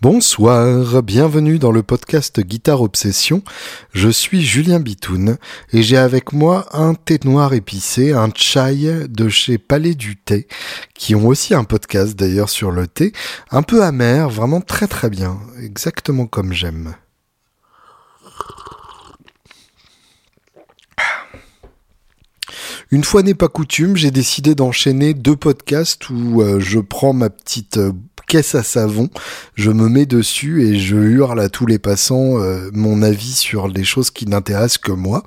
Bonsoir, bienvenue dans le podcast Guitare Obsession. Je suis Julien Bitoun et j'ai avec moi un thé noir épicé, un chai de chez Palais du Thé, qui ont aussi un podcast d'ailleurs sur le thé, un peu amer, vraiment très très bien, exactement comme j'aime. Une fois n'est pas coutume, j'ai décidé d'enchaîner deux podcasts où euh, je prends ma petite euh, caisse à savon, je me mets dessus et je hurle à tous les passants euh, mon avis sur les choses qui n'intéressent que moi.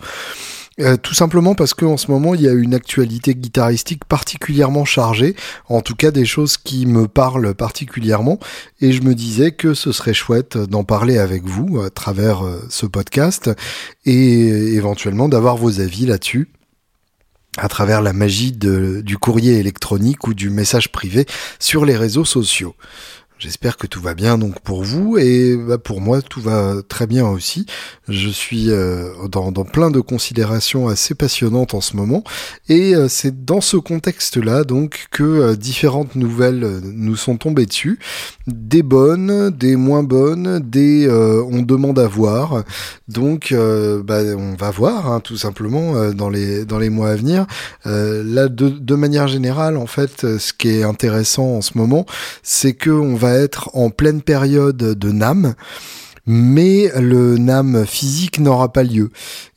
tout simplement parce qu'en ce moment il y a une actualité guitaristique particulièrement chargée, en tout cas des choses qui me parlent particulièrement, et je me disais que ce serait chouette d'en parler avec vous à travers ce podcast et éventuellement d'avoir vos avis là-dessus à travers la magie du courrier électronique ou du message privé sur les réseaux sociaux. J'espère que tout va bien donc pour vous et bah, pour moi tout va très bien aussi. Je suis euh, dans, plein de considérations assez passionnantes en ce moment et euh, c'est dans ce contexte-là donc que euh, différentes nouvelles nous sont tombées dessus, des bonnes, des moins bonnes, des on demande à voir. Donc bah, on va voir hein, tout simplement dans les dans les mois à venir. là de, de manière générale en fait ce qui est intéressant en ce moment c'est que on va être en pleine période de NAM mais le NAM physique n'aura pas lieu.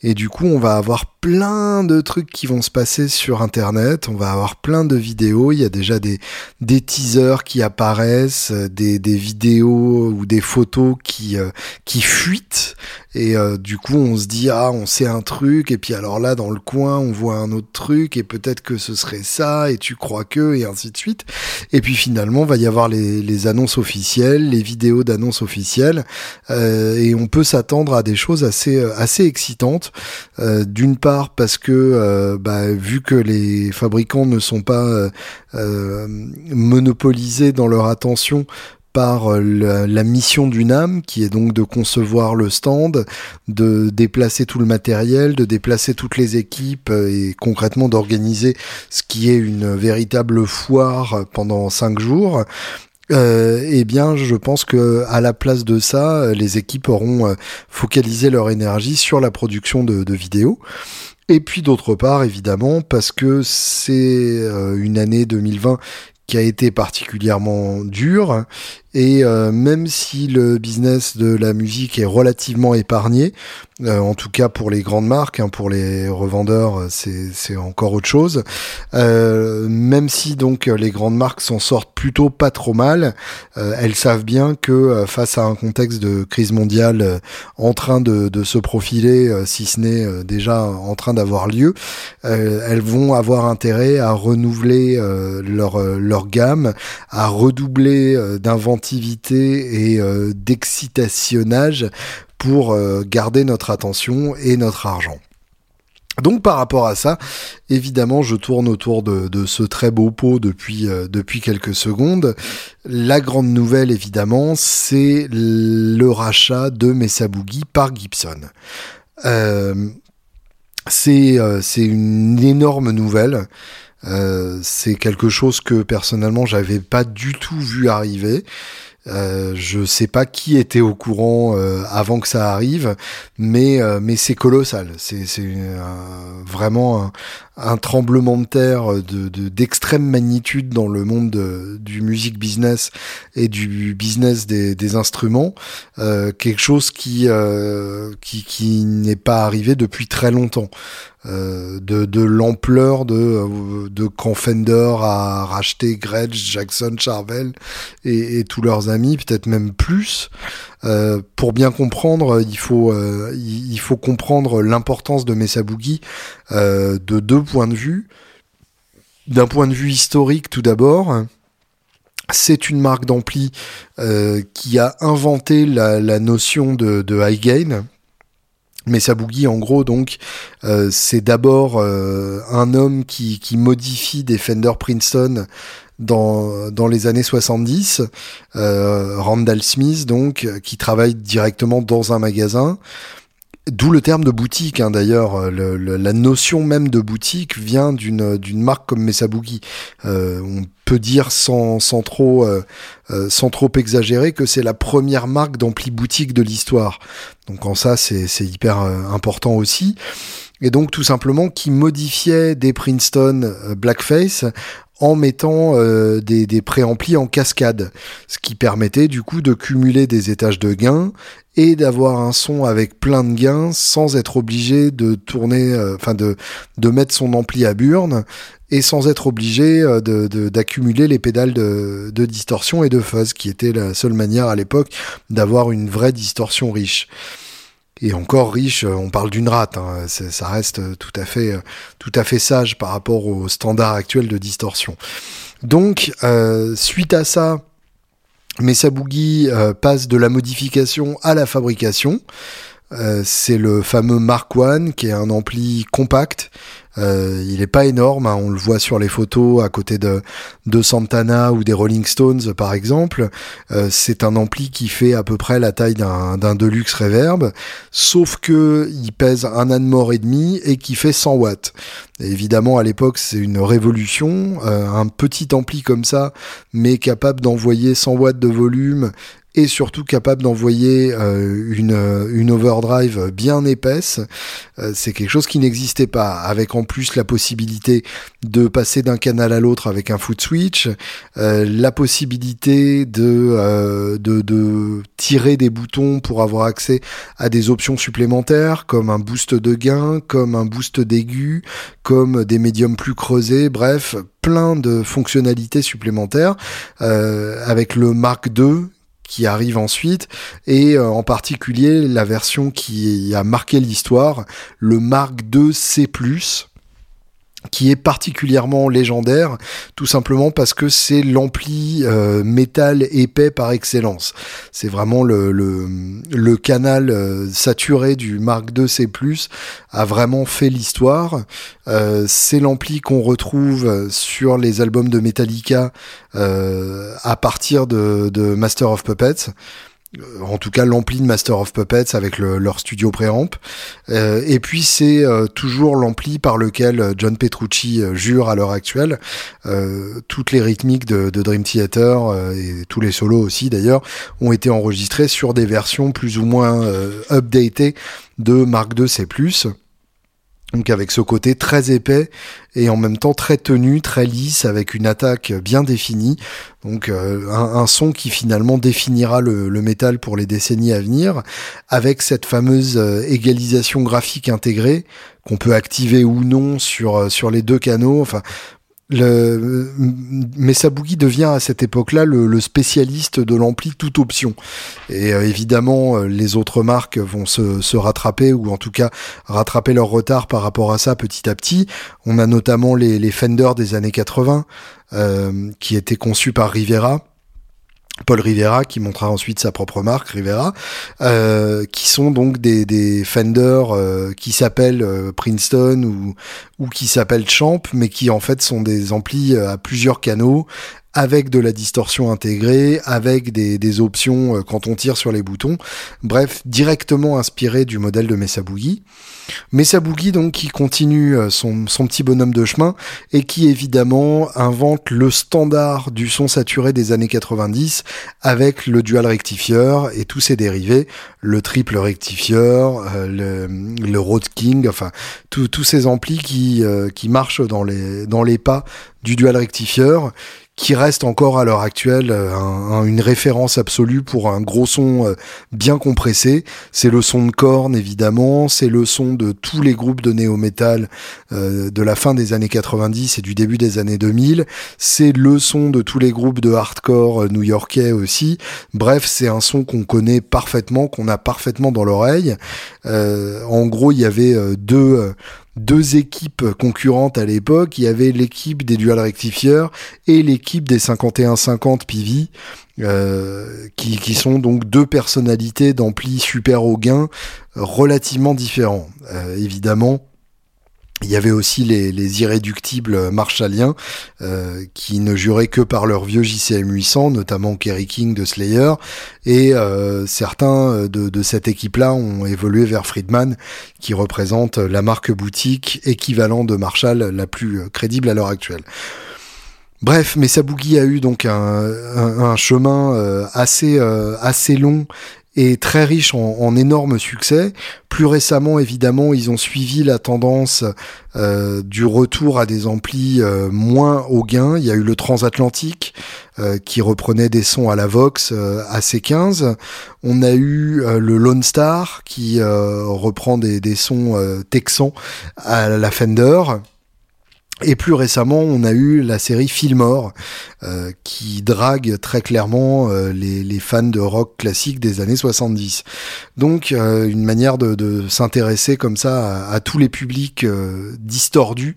Et du coup, on va avoir plein de trucs qui vont se passer sur Internet, on va avoir plein de vidéos, il y a déjà des, des teasers qui apparaissent, des, des vidéos ou des photos qui, euh, qui fuitent, et euh, du coup on se dit, ah on sait un truc, et puis alors là dans le coin on voit un autre truc, et peut-être que ce serait ça, et tu crois que, et ainsi de suite. Et puis finalement va y avoir les, les annonces officielles, les vidéos d'annonces officielles, euh, et on peut s'attendre à des choses assez, assez excitantes. D'une part, parce que euh, bah, vu que les fabricants ne sont pas euh, euh, monopolisés dans leur attention par la, mission du NAM, qui est donc de concevoir le stand, de déplacer tout le matériel, de déplacer toutes les équipes et concrètement d'organiser ce qui est une véritable foire pendant cinq jours. Eh bien, je pense que à la place de ça, les équipes auront focalisé leur énergie sur la production de, de vidéos. Et puis d'autre part, évidemment, parce que c'est euh, une année 2020 qui a été particulièrement dure et euh, même si le business de la musique est relativement épargné, euh, en tout cas pour les grandes marques, hein, pour les revendeurs, euh, c'est encore autre chose. même si donc les grandes marques s'en sortent plutôt pas trop mal, elles savent bien que face à un contexte de crise mondiale en train de, de se profiler, si ce n'est déjà en train d'avoir lieu, elles vont avoir intérêt à renouveler leur, leur gamme, à redoubler d'inventaire et euh, d'excitationnage pour euh, garder notre attention et notre argent. Donc par rapport à ça, évidemment, je tourne autour de, ce très beau pot depuis, euh, depuis quelques secondes. La grande nouvelle, évidemment, c'est le rachat de Mesa Boogie par Gibson. c'est une énorme nouvelle. Euh, c'est quelque chose que personnellement j'avais pas du tout vu arriver. Euh, je sais pas qui était au courant euh, avant que ça arrive, mais euh, mais c'est colossal. C'est c'est vraiment un, tremblement de terre de d'extrême magnitude dans le monde du music business et du business des, instruments. quelque chose qui qui qui n'est pas arrivé depuis très longtemps. Euh, de, l'ampleur de, euh, de quand Fender a racheté Gretsch, Jackson, Charvel et, et tous leurs amis, peut-être même plus. Euh, pour bien comprendre, il faut, euh, il faut comprendre l'importance de Mesa Boogie de deux points de vue. D'un point de vue historique, tout d'abord, c'est une marque d'ampli qui a inventé la, notion de high gain mais Boogie, en gros, donc, euh, c'est d'abord euh, un homme qui, qui, modifie des Fender Princeton dans, dans les années 70, euh, Randall Smith, donc, qui travaille directement dans un magasin. D'où le terme de boutique, hein, d'ailleurs. la notion même de boutique vient d'une d'une marque comme Mesa Boogie. Euh, on peut dire sans, trop euh, euh, sans trop exagérer que c'est la première marque d'ampli boutique de l'histoire. Donc en ça, c'est hyper important aussi. Et donc tout simplement qui modifiait des Princeton Blackface en mettant euh, des, des préamplis en cascade, ce qui permettait du coup de cumuler des étages de gains et d'avoir un son avec plein de gains sans être obligé de tourner, euh, enfin de, de mettre son ampli à burn et sans être obligé euh, d'accumuler les pédales de, de, distorsion et de fuzz, qui était la seule manière à l'époque d'avoir une vraie distorsion riche et encore riche, on parle d'une rate, hein. ça reste tout à fait, tout à fait sage par rapport au standard actuel de distorsion. Donc, euh, suite à ça, Mesa Boogie euh, passe de la modification à la fabrication. Euh, c'est le fameux Mark One qui est un ampli compact euh, il est pas énorme, hein, on le voit sur les photos à côté de, de Santana ou des Rolling Stones par exemple. Euh, c'est un ampli qui fait à peu près la taille d'un, Deluxe Reverb, sauf que il pèse un âne mort et demi et qui fait 100 watts. évidemment, à l'époque, c'est une révolution. Euh, un petit ampli comme ça, mais capable d'envoyer 100 watts de volume et surtout capable d'envoyer euh, une, euh, une overdrive bien épaisse. Euh, c'est quelque chose qui n'existait pas, avec en plus la possibilité de passer d'un canal à l'autre avec un foot switch, la possibilité de, de, de, tirer des boutons pour avoir accès à des options supplémentaires, comme un boost de gain, comme un boost d'aigu, comme des médiums plus creusés, bref, plein de fonctionnalités supplémentaires, avec le Mark II qui arrive ensuite, et euh, en particulier la version qui a marqué l'histoire, le Mark II C+, qui est particulièrement légendaire, tout simplement parce que c'est l'ampli euh, métal épais par excellence. C'est vraiment le, canal euh, saturé du Mark II C+, a vraiment fait l'histoire. Euh, c'est l'ampli qu'on retrouve sur les albums de Metallica à partir de, de Master of Puppets. Euh, en tout cas l'ampli de Master of Puppets avec leur studio préamp. Euh, et puis c'est euh, toujours l'ampli par lequel John Petrucci jure à l'heure actuelle. toutes les rythmiques de, de Dream Theater et tous les solos aussi d'ailleurs ont été enregistrés sur des versions plus ou moins updatées de Mark II C+. Donc avec ce côté très épais et en même temps très tenu, très lisse, avec une attaque bien définie. Donc euh, un, son qui finalement définira le, métal pour les décennies à venir, avec cette fameuse euh, égalisation graphique intégrée qu'on peut activer ou non sur euh, les deux canaux. Le, Mesa Boogie devient à cette époque-là le, spécialiste de l'ampli toute option. Et euh, évidemment, euh, les autres marques vont se, rattraper, ou en tout cas rattraper leur retard par rapport à ça petit à petit. On a notamment les, les Fender des années 80, euh, qui étaient conçus par Rivera Paul Rivera qui montrera ensuite sa propre marque Rivera euh, qui sont donc des, des Fender euh, qui s'appellent euh, Princeton ou, qui s'appellent Champ mais qui en fait sont des amplis à plusieurs canaux avec de la distorsion intégrée, avec des, des options quand on tire sur les boutons. Bref, directement inspiré du modèle de Mesa Boogie. Mesa Boogie donc qui continue euh, son, petit bonhomme de chemin et qui évidemment invente le standard du son saturé des années 90 avec le dual rectifieur et tous ses dérivés, le triple rectifieur, euh, le, Road King, enfin tous ces amplis qui, euh, qui marchent dans les, dans les pas du dual rectifieur qui reste encore à l'heure actuelle euh, une référence absolue pour un gros son euh, bien compressé. C'est le son de Korn évidemment, c'est le son de tous les groupes de néo-metal euh, de la fin des années 90 et du début des années 2000. C'est le son de tous les groupes de hardcore new-yorkais aussi. Bref, c'est un son qu'on connaît parfaitement, qu'on a parfaitement dans l'oreille. en gros, il y avait deux deux équipes concurrentes à l'époque. Il y avait l'équipe des dual rectifieurs et l'équipe des 51-50 PV, euh, qui, qui, sont donc deux personnalités d'ampli super haut gain relativement différents. Euh, évidemment, Il y avait aussi les, les irréductibles marshalliens euh, qui ne juraient que par leur vieux JCM 800, notamment Kerry King de Slayer, et euh, certains de, de cette équipe-là ont évolué vers Friedman, qui représente la marque boutique équivalent de Marshall la plus crédible à l'heure actuelle. Bref, mais Boogie a eu donc un, chemin euh, euh, assez long et très riche en, en énormes succès. Plus récemment, évidemment, ils ont suivi la tendance euh, du retour à des amplis euh, moins au gain. Il y a eu le transatlantique euh, qui reprenait des sons à la Vox AC15. On a eu le Lone Star qui reprend des sons texans à la Fender. Et plus récemment, on a eu la série Fillmore, euh, qui drague très clairement euh, les, fans de rock classique des années 70. Donc, euh, une manière de, s'intéresser comme ça à, à, tous les publics distordus,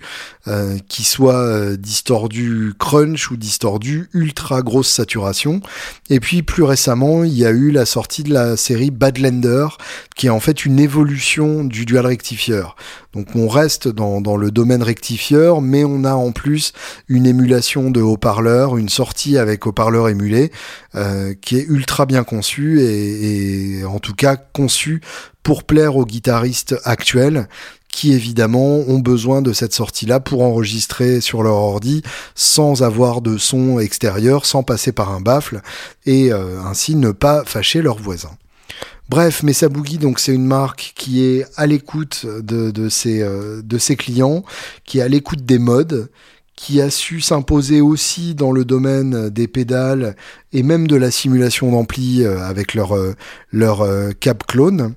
qui soient distordus crunch ou distordus ultra grosse saturation. Et puis, plus récemment, il y a eu la sortie de la série Badlander, qui est en fait une évolution du dual rectifieur. Donc on reste dans, dans, le domaine rectifieur, mais on a en plus une émulation de haut-parleurs, une sortie avec haut-parleurs émulés, euh, qui est ultra bien conçue et, et, en tout cas conçue pour plaire aux guitaristes actuels qui évidemment ont besoin de cette sortie-là pour enregistrer sur leur ordi sans avoir de son extérieur, sans passer par un baffle et euh, ainsi ne pas fâcher leurs voisins. Bref, Mesa Boogie, donc c'est une marque qui est à l'écoute de, de, ses, euh, de ses clients, qui est à l'écoute des modes, qui a su s'imposer aussi dans le domaine des pédales et même de la simulation d'ampli euh, avec leur, euh, leur cap clone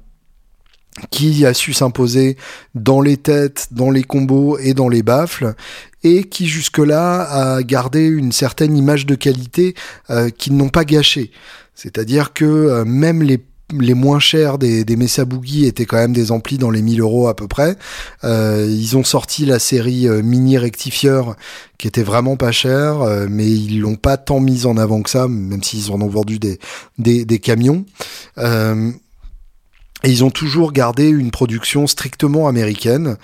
qui a su s'imposer dans les têtes, dans les combos et dans les baffles, et qui jusque-là a gardé une certaine image de qualité euh, qu'ils n'ont pas gâché. C'est-à-dire que même les les moins chers des, des Boogie étaient quand même des amplis dans les 1000 euros à peu près. Euh, ils ont sorti la série euh, Mini Rectifieur qui était vraiment pas cher, euh, mais ils l'ont pas tant mis en avant que ça, même s'ils en ont vendu des, des, camions. Et ils ont toujours gardé une production strictement américaine.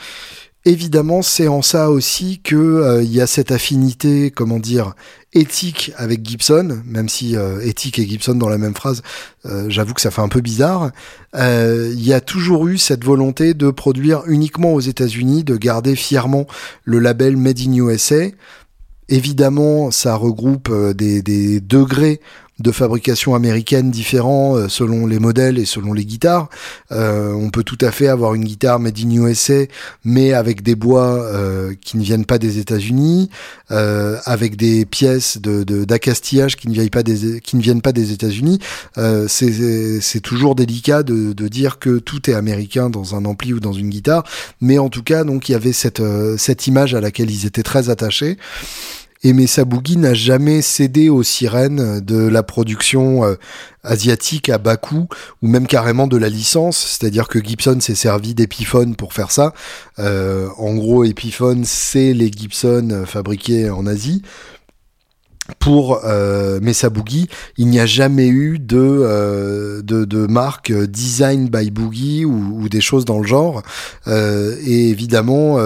Évidemment, c'est en ça aussi que euh, il y a cette affinité, comment dire, éthique avec Gibson, même si euh, éthique et Gibson dans la même phrase, euh, j'avoue que ça fait un peu bizarre. Il y a toujours eu cette volonté de produire uniquement aux États-Unis, de garder fièrement le label Made in USA. Évidemment, ça regroupe des, des degrés de fabrication américaine différents euh, selon les modèles et selon les guitares. Euh, on peut tout à fait avoir une guitare made in USA, mais avec des bois euh, qui ne viennent pas des États-Unis, euh, avec des pièces de d'accastillage qui ne viennent pas des qui ne viennent pas des États-Unis. Euh, c'est toujours délicat de, de dire que tout est américain dans un ampli ou dans une guitare, mais en tout cas donc il y avait cette cette image à laquelle ils étaient très attachés. Et Mesa Boogie n'a jamais cédé aux sirènes de la production euh, asiatique à bas coût ou même carrément de la licence. C'est-à-dire que Gibson s'est servi d'Epiphone pour faire ça. Euh, en gros, Epiphone, c'est les Gibson fabriqués en Asie pour euh, Mesa Boogie, il n'y a jamais eu de, euh, marque design by Boogie ou, des choses dans le genre. Et évidemment,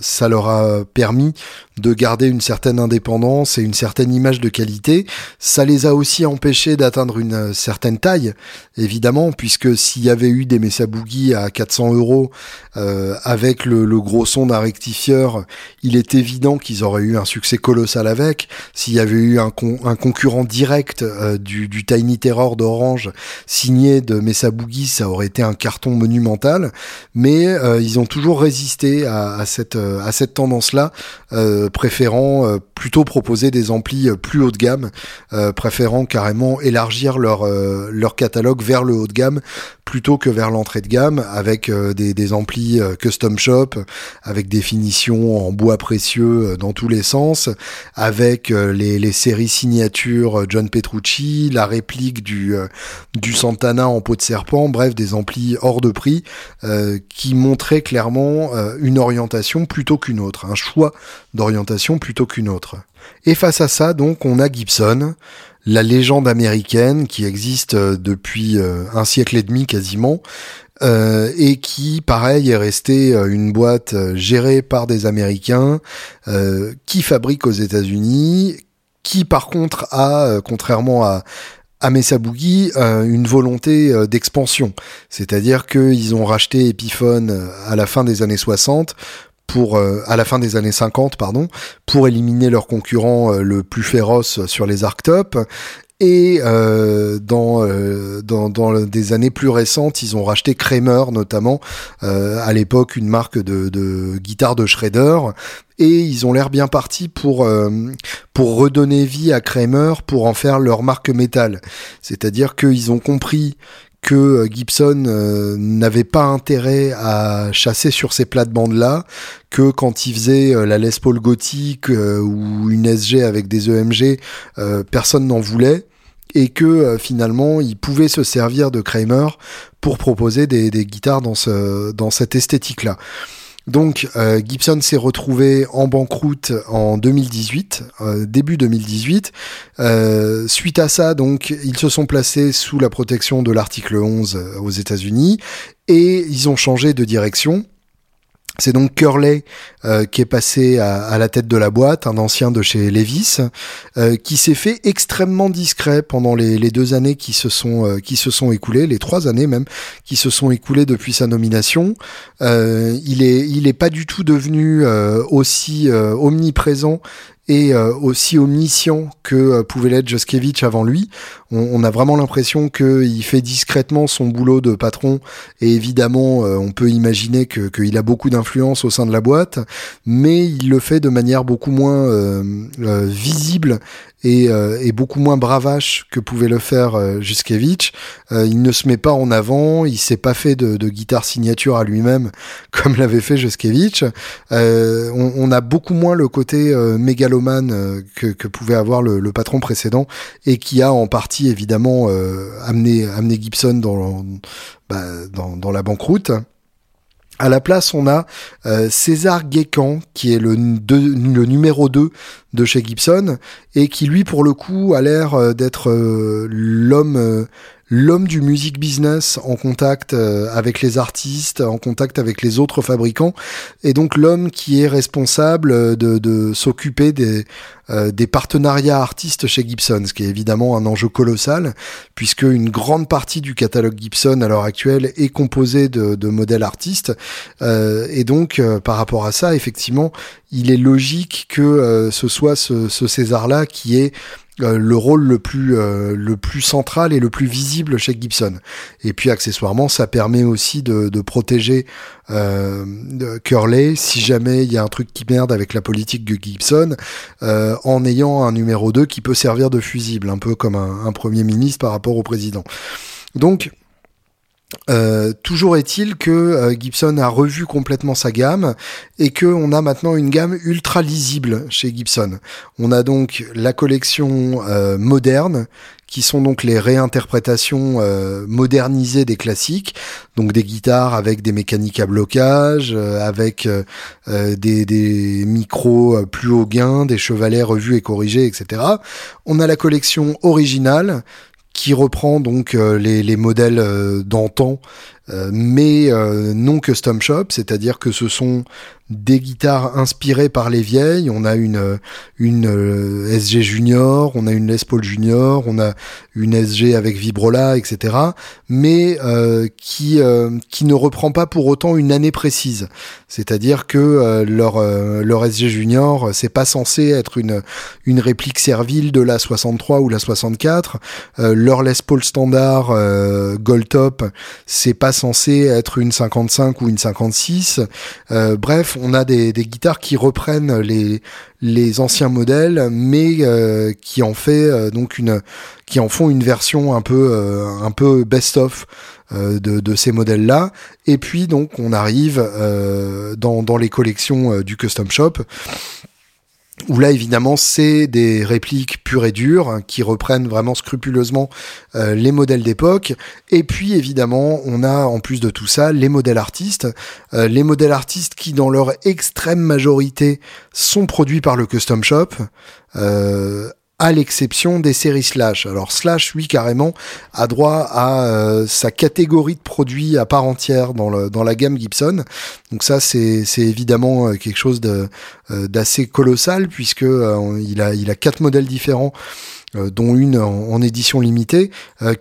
ça leur a permis de garder une certaine indépendance et une certaine image de qualité. Ça les a aussi empêchés d'atteindre une certaine taille, évidemment, puisque s'il y avait eu des Mesa Boogie à 400 euros euh, avec le, gros son d'un rectifieur, il est évident qu'ils auraient eu un succès colossal avec. S'il y avait eu un, concurrent direct euh, du, du, Tiny Terror d'Orange signé de Mesa Boogie, ça aurait été un carton monumental. Mais euh, ils ont toujours résisté à, à cette, euh, à cette tendance-là, préférant plutôt proposer des amplis plus haut de gamme, préférant carrément élargir leur, leur catalogue vers le haut de gamme plutôt que vers l'entrée de gamme avec des, des, amplis custom shop, avec des finitions en bois précieux dans tous les sens, avec les, les série signature euh, John Petrucci, la réplique du, euh, du Santana en peau de serpent, bref, des amplis hors de prix euh, qui montraient clairement une orientation plutôt qu'une autre, un choix d'orientation plutôt qu'une autre. Et face à ça, donc, on a Gibson, la légende américaine qui existe depuis un siècle et demi quasiment, et qui, pareil, est resté une boîte gérée par des Américains qui fabrique aux États-Unis, qui par contre a, contrairement à, à Mesa Boogie une volonté d'expansion. C'est-à-dire qu'ils ont racheté Epiphone à la fin des années 60 pour euh, à la fin des années 50 pardon pour éliminer leur concurrent euh, le plus féroce sur les arctop et euh, dans, euh, dans, dans des années plus récentes, ils ont racheté Kramer notamment, à l'époque une marque de, de guitare de shredder, et ils ont l'air bien partis pour pour redonner vie à Kramer pour en faire leur marque métal. C'est-à-dire qu'ils ont compris que euh, Gibson euh, n'avait pas intérêt à chasser sur ces plates-bandes-là, que quand il faisait euh, la Les Paul gothique ou une SG avec des EMG, personne n'en voulait et que finalement il pouvait se servir de Kramer pour proposer des, guitares dans, ce, dans cette esthétique-là. Donc euh, Gibson s'est retrouvé en banqueroute en 2018, euh, début 2018. Euh, suite à ça, donc ils se sont placés sous la protection de l'article 11 aux États-Unis et ils ont changé de direction. C'est donc Curley euh, qui est passé à, la tête de la boîte, un ancien de chez Levis, euh, qui s'est fait extrêmement discret pendant les, deux années qui se sont euh, qui se sont écoulées, les trois années même qui se sont écoulées depuis sa nomination. il est il est pas du tout devenu aussi omniprésent et euh, aussi omniscient que euh, pouvait l'être Joskevich avant lui. On, a vraiment l'impression qu'il fait discrètement son boulot de patron et évidemment euh, on peut imaginer qu'il a beaucoup d'influence au sein de la boîte, mais il le fait de manière beaucoup moins visible et, et, beaucoup moins bravache que pouvait le faire euh, il ne se met pas en avant, il s'est pas fait de, de guitare signature à lui-même comme l'avait fait Juskevich. on, on, a beaucoup moins le côté euh, que, pouvait avoir le, patron précédent et qui a en partie évidemment euh, amené, amené Gibson dans, bah, dans, la banqueroute. À la place, on a euh, César Guécan, qui est le, le numéro 2 de chez Gibson, et qui lui, pour le coup, a l'air d'être l'homme l'homme du music business en contact euh, avec les artistes, en contact avec les autres fabricants, et donc l'homme qui est responsable de, de s'occuper des, euh, des partenariats artistes chez Gibson, ce qui est évidemment un enjeu colossal, puisque une grande partie du catalogue Gibson à l'heure actuelle est composé de, modèles artistes, euh, et donc par rapport à ça, effectivement, il est logique que ce soit ce, ce César-là qui est euh, le rôle le plus euh, le plus central et le plus visible chez Gibson. Et puis accessoirement, ça permet aussi de, de protéger euh, Curley si jamais il y a un truc qui merde avec la politique de Gibson, euh, en ayant un numéro 2 qui peut servir de fusible, un peu comme un, un premier ministre par rapport au président. Donc euh, toujours est-il que euh, Gibson a revu complètement sa gamme et que on a maintenant une gamme ultra lisible chez Gibson. On a donc la collection euh, moderne qui sont donc les réinterprétations modernisées des classiques, donc des guitares avec des mécaniques à blocage, avec des, des, micros plus haut gain, des chevalets revus et corrigés, etc. On a la collection originale qui reprend donc euh, les, les, modèles euh, d'antan, euh, mais non custom shop, c'est-à-dire que ce sont des guitares inspirées par les vieilles. On a une une euh, SG Junior, on a une Les Paul Junior, on a une SG avec Vibrola, etc. Mais euh, qui euh, qui ne reprend pas pour autant une année précise. C'est-à-dire que leur leur SG Junior, c'est pas censé être une une réplique servile de la 63 ou la 64. leur Les Paul standard Gold Top, c'est pas censé être une 55 ou une 56. bref, on a des, guitares qui reprennent les, anciens modèles, mais euh, qui en fait euh, qui en font une version un peu, euh, best-of. De, ces modèles-là. Et puis donc on arrive dans les collections du custom shop où là évidemment c'est des répliques pures et dures hein, qui reprennent vraiment scrupuleusement euh, les modèles d'époque. Et puis évidemment on a en plus de tout ça les modèles artistes euh, les modèles artistes qui dans leur extrême majorité sont produits par le custom shop euh, à l'exception des séries Slash. Alors Slash, lui, carrément, a droit à euh, sa catégorie de produits à part entière dans, la gamme Gibson. Donc ça, c'est évidemment euh, quelque chose euh, d'assez colossal, puisque a, il a quatre modèles différents dont une en, édition limitée,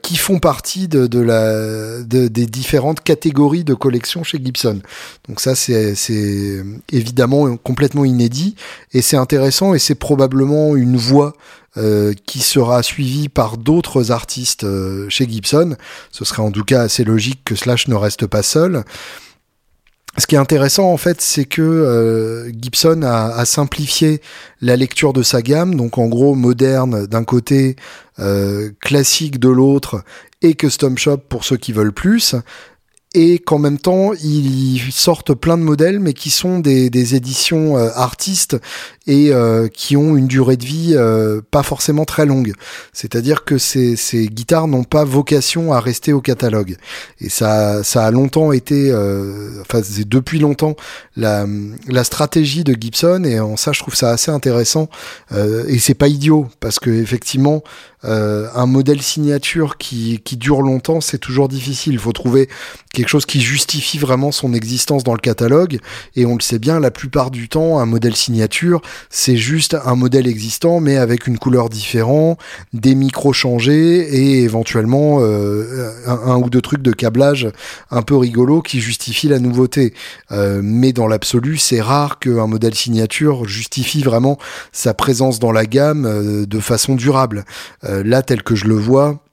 qui font partie de, la, des différentes catégories de collection chez Gibson. Donc ça, c'est évidemment complètement inédit, et c'est intéressant, et c'est probablement une voie euh, qui sera suivi par d'autres artistes euh, chez Gibson. Ce serait en tout cas assez logique que Slash ne reste pas seul. Ce qui est intéressant en fait, c'est que euh, Gibson a, a, simplifié la lecture de sa gamme, donc en gros moderne d'un côté, classique de l'autre, et custom shop pour ceux qui veulent plus et qu'en même temps ils sortent plein de modèles mais qui sont des, éditions euh, artistes et euh, qui ont une durée de vie euh, pas forcément très longue. C'est-à-dire que ces, ces guitares n'ont pas vocation à rester au catalogue. Et ça, ça a longtemps été, enfin c'est depuis longtemps la, la stratégie de Gibson et en ça je trouve ça assez intéressant et c'est pas idiot parce que effectivement euh, un modèle signature qui, qui dure longtemps, c'est toujours difficile. Il faut trouver quelque chose qui justifie vraiment son existence dans le catalogue. Et on le sait bien, la plupart du temps, un modèle signature, c'est juste un modèle existant, mais avec une couleur différente, des micros changés et éventuellement euh, un, ou deux trucs de câblage un peu rigolo qui justifient la nouveauté. Euh, mais dans l'absolu, c'est rare qu'un modèle signature justifie vraiment sa présence dans la gamme de façon durable. Euh, là, tel que je le vois,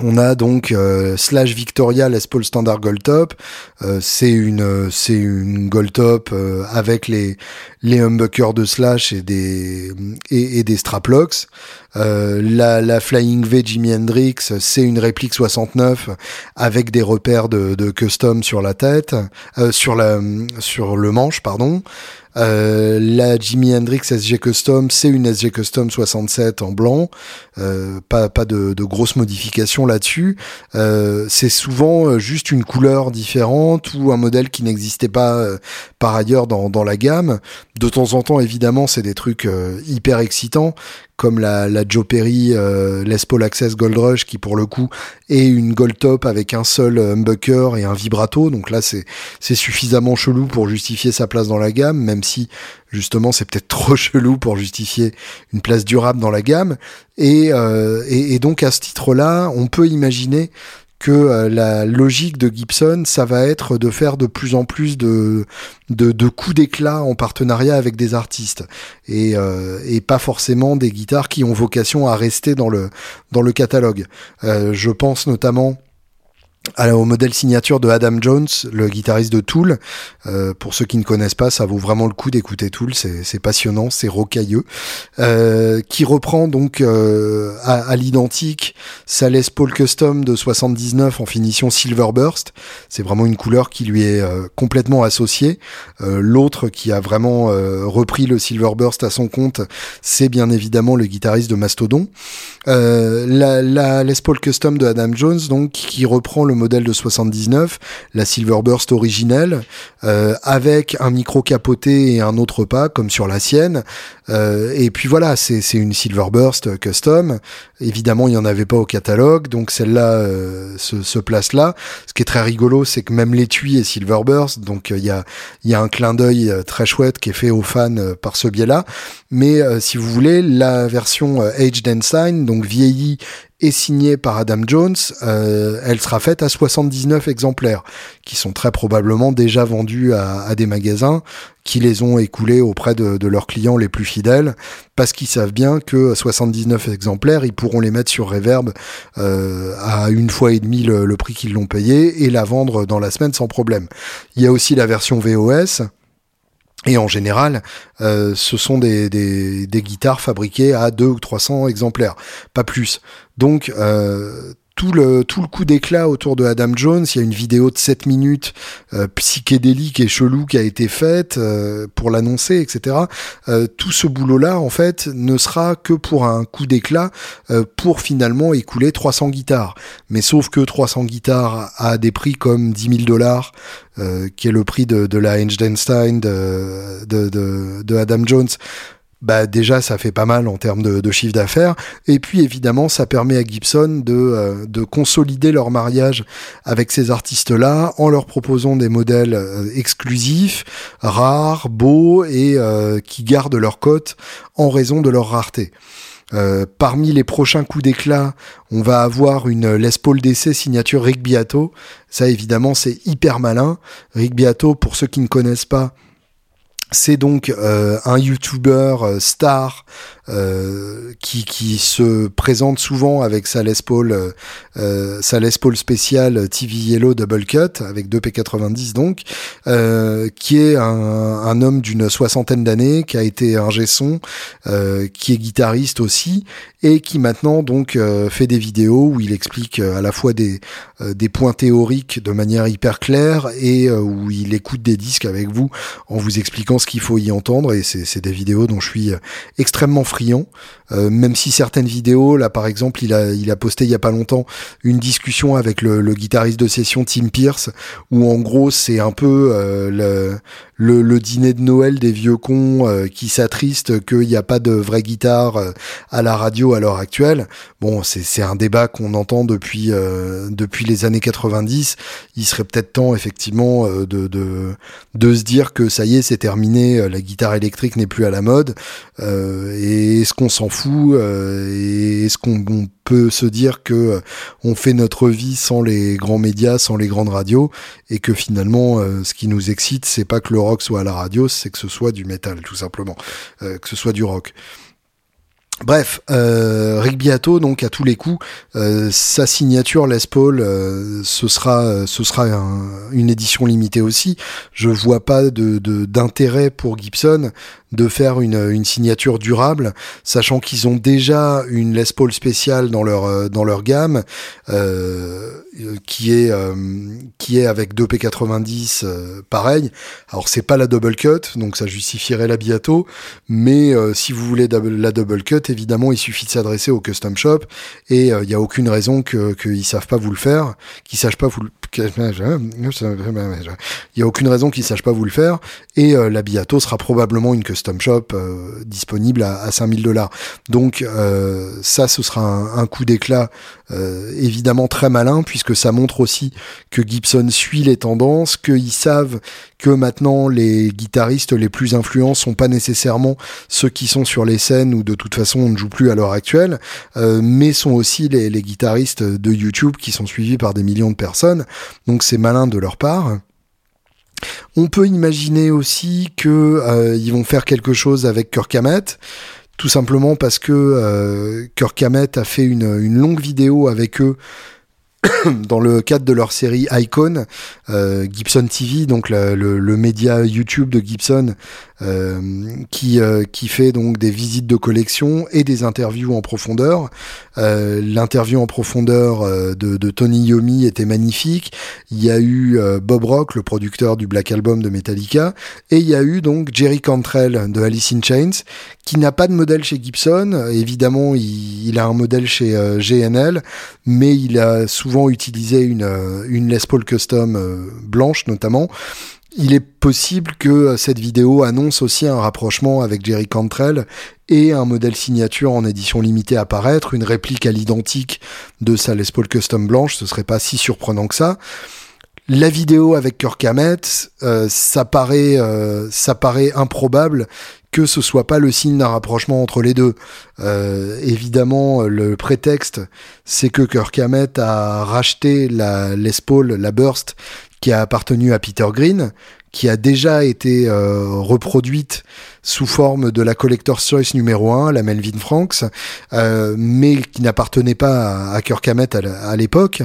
on a donc euh, slash Victoria Les Paul Standard Gold Top. Euh, c'est une Gold Top avec les les humbuckers de slash et des et, des straplocks. La, la Flying V Jimi Hendrix, c'est une réplique 69 avec des repères de, custom sur la tête, sur la sur le manche pardon. Euh, la Jimi Hendrix SG Custom, c'est une SG Custom 67 en blanc. Euh, pas de, de grosses modifications là-dessus. Euh, c'est souvent juste une couleur différente ou un modèle qui n'existait pas par ailleurs dans, dans la gamme. De temps en temps, évidemment, c'est des trucs hyper excitants comme la, Joe Perry euh, Les Paul Access Gold Rush qui pour le coup est une gold top avec un seul humbucker et un vibrato. Donc là c'est c'est suffisamment chelou pour justifier sa place dans la gamme même si justement c'est peut-être trop chelou pour justifier une place durable dans la gamme. Et, euh, et donc à ce titre là on peut imaginer que euh, la logique de Gibson, ça va être de faire de plus en plus de, de, coups d'éclat en partenariat avec des artistes et, euh, et pas forcément des guitares qui ont vocation à rester dans le, dans le catalogue. Euh, je pense notamment alors, au modèle signature de Adam Jones, le guitariste de Tool. Euh, pour ceux qui ne connaissent pas, ça vaut vraiment le coup d'écouter Tool, c'est passionnant, c'est rocailleux. Euh, qui reprend donc euh, à, l'identique sa Les Paul Custom de 79 en finition Silver Burst. C'est vraiment une couleur qui lui est complètement associée. L'autre qui a vraiment repris le Silver Burst à son compte, c'est bien évidemment le guitariste de Mastodon. la, la Les Paul Custom de Adam Jones, donc qui reprend le modèle de 79, la Silverburst originelle, euh, avec un micro capoté et un autre pas, comme sur la sienne. Euh, et puis voilà, c'est une Silverburst custom. Évidemment, il n'y en avait pas au catalogue, donc celle-là euh, se, place là. Ce qui est très rigolo, c'est que même l'étui est Silverburst, donc il y, a, y a un clin d'œil très chouette qui est fait aux fans par ce biais-là. Mais si vous voulez, la version Aged Ensign, donc vieillie est signée par Adam Jones, euh, elle sera faite à 79 exemplaires, qui sont très probablement déjà vendus à, des magasins qui les ont écoulés auprès de, leurs clients les plus fidèles, parce qu'ils savent bien que 79 exemplaires, ils pourront les mettre sur Reverb euh, à une fois et demi le, le prix qu'ils l'ont payé et la vendre dans la semaine sans problème. Il y a aussi la version VOS et en général, euh, ce sont des, guitares fabriquées à 2 ou 300 exemplaires, pas plus. Donc, euh, tout le, tout le coup d'éclat autour de Adam Jones. Il y a une vidéo de 7 minutes euh, psychédélique et chelou qui a été faite euh, pour l'annoncer, etc. Euh, tout ce boulot-là, en fait, ne sera que pour un coup d'éclat pour finalement écouler 300 guitares. Mais sauf que 300 guitares à des prix comme 10 000 dollars, qui est le prix de, la Einstein de, de, de Adam Jones, bah déjà ça fait pas mal en termes de, chiffre d'affaires. Et puis évidemment, ça permet à Gibson de, de consolider leur mariage avec ces artistes-là en leur proposant des modèles exclusifs, rares, beaux et qui gardent leur cote en raison de leur rareté. Euh, parmi les prochains coups d'éclat, on va avoir une Les Paul DC signature Rick Beato. Ça, évidemment, c'est hyper malin. Rick Beato, pour ceux qui ne connaissent pas, c'est donc euh, un YouTuber euh, star euh, qui, qui se présente souvent avec sa Les Paul, euh, sa Les Paul spéciale TV Yellow Double Cut avec 2 P90 donc, euh, qui est un, un homme d'une soixantaine d'années, qui a été un son, qui est guitariste aussi et qui maintenant donc fait des vidéos où il explique à la fois des, des points théoriques de manière hyper claire et où il écoute des disques avec vous en vous expliquant ce qu'il faut y entendre et c'est des vidéos dont je suis extrêmement friand. Euh, même si certaines vidéos, là par exemple, il a, il a posté il y a pas longtemps une discussion avec le, guitariste de session Tim Pierce, où en gros c'est un peu euh, le, le, dîner de Noël des vieux cons euh, qui s'attristent qu'il n'y a pas de vraie guitare à la radio à l'heure actuelle. Bon, c'est un débat qu'on entend depuis depuis les années 90. Il serait peut-être temps effectivement de, de de se dire que ça y est, c'est terminé, la guitare électrique n'est plus à la mode. et est-ce qu'on s'en fout euh, et est-ce qu'on peut se dire que euh, on fait notre vie sans les grands médias, sans les grandes radios et que finalement euh, ce qui nous excite c'est pas que le rock soit à la radio, c'est que ce soit du métal tout simplement, que ce soit du rock. Bref, euh, Rick Beato, donc à tous les coups, sa signature Les Paul, ce sera, ce sera une édition limitée aussi. Je vois pas de d'intérêt pour Gibson de faire une, signature durable, sachant qu'ils ont déjà une Les Paul spéciale dans leur euh, dans leur gamme, euh, qui est euh, qui est avec 2 P90 euh, pareil. Alors c'est pas la double cut, donc ça justifierait la biato, mais si vous voulez la double cut, évidemment il suffit de s'adresser au custom shop et il n'y a aucune raison que qu'ils savent pas vous le faire, qu'ils sachent pas vous le il y a aucune raison qu'ils sachent pas vous le faire et la biato sera probablement une custom Shop euh, disponible à, 5000 dollars. Donc euh, ça, ce sera un, coup d'éclat euh, évidemment très malin puisque ça montre aussi que Gibson suit les tendances, qu'ils savent que maintenant les guitaristes les plus influents sont pas nécessairement ceux qui sont sur les scènes ou de toute façon on ne joue plus à l'heure actuelle, mais sont aussi les, guitaristes de YouTube qui sont suivis par des millions de personnes. Donc c'est malin de leur part. On peut imaginer aussi que euh, vont faire quelque chose avec Kirk Hammett, tout simplement parce que euh, Kirk a fait une, longue vidéo avec eux dans le cadre de leur série Icon, euh, Gibson TV, donc le, média YouTube de Gibson, euh, qui, euh, qui fait donc des visites de collection et des interviews en profondeur. L'interview en profondeur de, de, Tony Yomi était magnifique. Il y a eu Bob Rock, le producteur du Black Album de Metallica, et il y a eu donc Jerry Cantrell de Alice in Chains, qui n'a pas de modèle chez Gibson. Évidemment, il, a un modèle chez GNL, mais il a souvent utilisé une, une Les Paul Custom blanche notamment. Il est possible que cette vidéo annonce aussi un rapprochement avec Jerry Cantrell et un modèle signature en édition limitée à paraître, une réplique à l'identique de sa Les Paul Custom blanche, ce serait pas si surprenant que ça. La vidéo avec Kirk Hammett, euh, ça paraît, euh, ça paraît improbable que ce soit pas le signe d'un rapprochement entre les deux. Euh, évidemment, le prétexte, c'est que Kirk Hammett a racheté la Les la Burst, qui a appartenu à Peter Green, qui a déjà été euh, reproduite sous forme de la Collector's Choice numéro 1, la Melvin Franks, mais qui n'appartenait pas à, Hammett à l'époque.